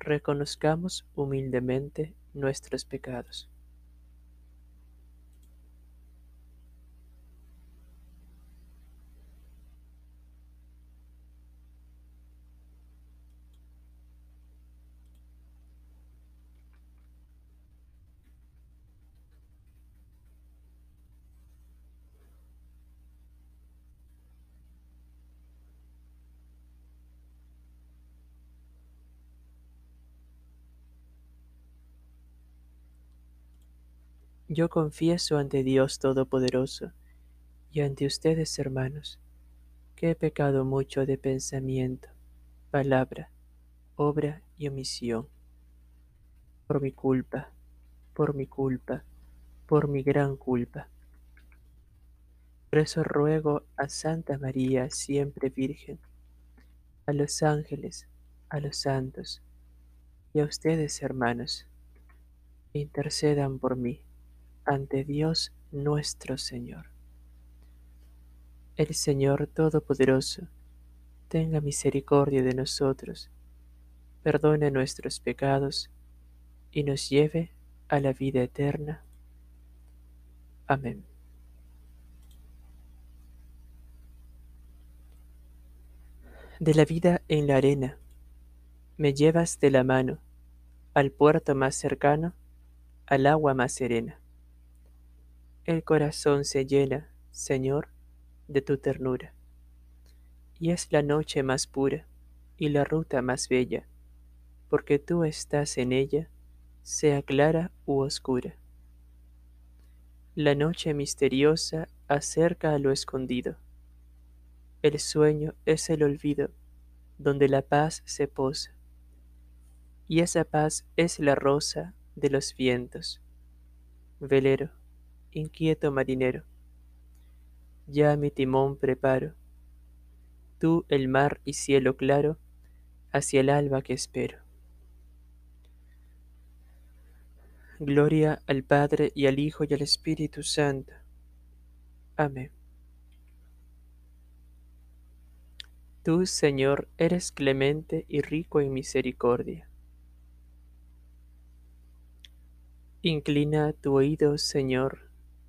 reconozcamos humildemente nuestros pecados. Yo confieso ante Dios Todopoderoso y ante ustedes, hermanos, que he pecado mucho de pensamiento, palabra, obra y omisión. Por mi culpa, por mi culpa, por mi gran culpa. Por eso ruego a Santa María, siempre Virgen, a los ángeles, a los santos y a ustedes, hermanos, intercedan por mí ante Dios nuestro Señor. El Señor Todopoderoso tenga misericordia de nosotros, perdone nuestros pecados y nos lleve a la vida eterna. Amén. De la vida en la arena, me llevas de la mano al puerto más cercano, al agua más serena. El corazón se llena, Señor, de tu ternura. Y es la noche más pura y la ruta más bella, porque tú estás en ella, sea clara u oscura. La noche misteriosa acerca a lo escondido. El sueño es el olvido, donde la paz se posa. Y esa paz es la rosa de los vientos. Velero, inquieto marinero. Ya mi timón preparo, tú el mar y cielo claro, hacia el alba que espero. Gloria al Padre y al Hijo y al Espíritu Santo. Amén. Tú, Señor, eres clemente y rico en misericordia. Inclina tu oído, Señor,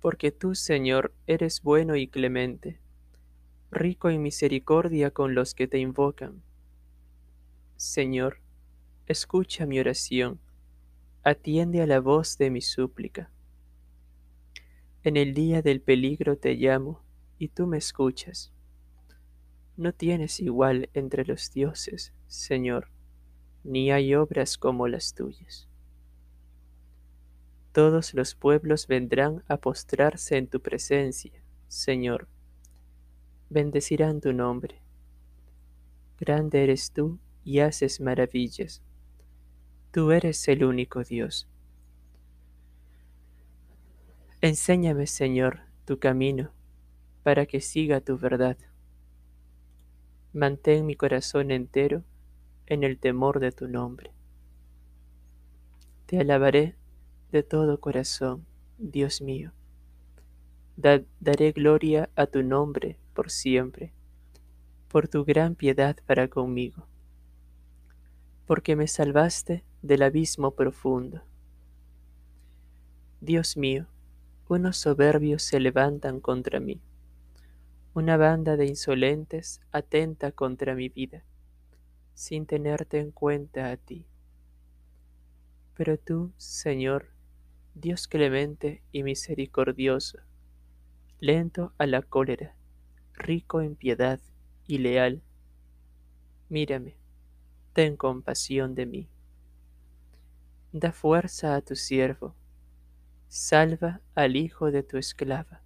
porque tú, Señor, eres bueno y clemente, rico en misericordia con los que te invocan. Señor, escucha mi oración, atiende a la voz de mi súplica. En el día del peligro te llamo, y tú me escuchas. No tienes igual entre los dioses, Señor, ni hay obras como las tuyas todos los pueblos vendrán a postrarse en tu presencia, Señor. Bendecirán tu nombre. Grande eres tú y haces maravillas. Tú eres el único Dios. Enséñame, Señor, tu camino, para que siga tu verdad. Mantén mi corazón entero en el temor de tu nombre. Te alabaré de todo corazón, Dios mío. daré gloria a tu nombre por siempre, por tu gran piedad para conmigo, porque me salvaste del abismo profundo. Dios mío, unos soberbios se levantan contra mí, una banda de insolentes atenta contra mi vida, sin tenerte en cuenta a ti Pero tú, Señor, Dios clemente y misericordioso, lento a la cólera, rico en piedad y leal, mírame, ten compasión de mí. Da fuerza a tu siervo, salva al hijo de tu esclava.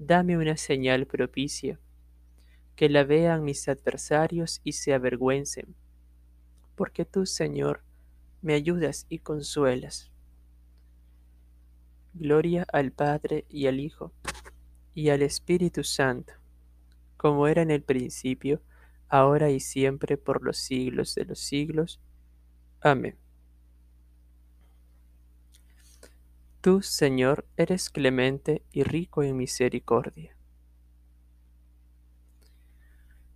Dame una señal propicia, que la vean mis adversarios y se avergüencen, porque tú, Señor, me ayudas y consuelas. Gloria al Padre y al Hijo y al Espíritu Santo, como era en el principio, ahora y siempre, por los siglos de los siglos. Amén. Tú, Señor, eres clemente y rico en misericordia.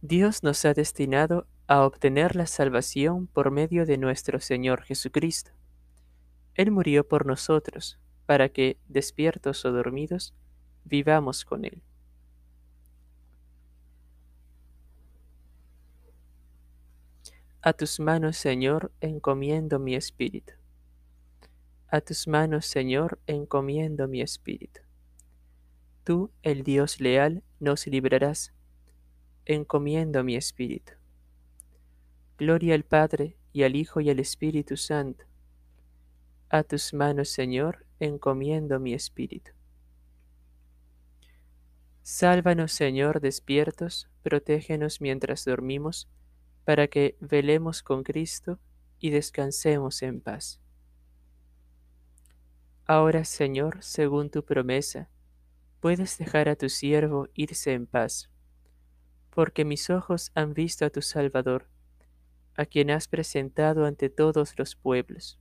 Dios nos ha destinado a obtener la salvación por medio de nuestro Señor Jesucristo. Él murió por nosotros, para que, despiertos o dormidos, vivamos con Él. A tus manos, Señor, encomiendo mi espíritu. A tus manos, Señor, encomiendo mi espíritu. Tú, el Dios leal, nos librarás. Encomiendo mi espíritu. Gloria al Padre, y al Hijo, y al Espíritu Santo. A tus manos, Señor, encomiendo mi espíritu. Sálvanos, Señor, despiertos, protégenos mientras dormimos, para que velemos con Cristo y descansemos en paz. Ahora, Señor, según tu promesa, puedes dejar a tu siervo irse en paz, porque mis ojos han visto a tu Salvador, a quien has presentado ante todos los pueblos,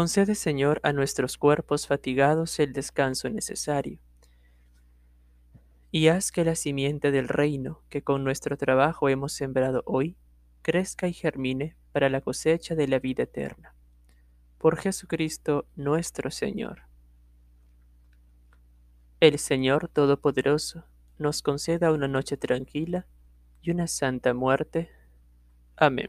Concede, Señor, a nuestros cuerpos fatigados el descanso necesario. Y haz que la simiente del reino que con nuestro trabajo hemos sembrado hoy crezca y germine para la cosecha de la vida eterna. Por Jesucristo nuestro Señor. El Señor Todopoderoso nos conceda una noche tranquila y una santa muerte. Amén.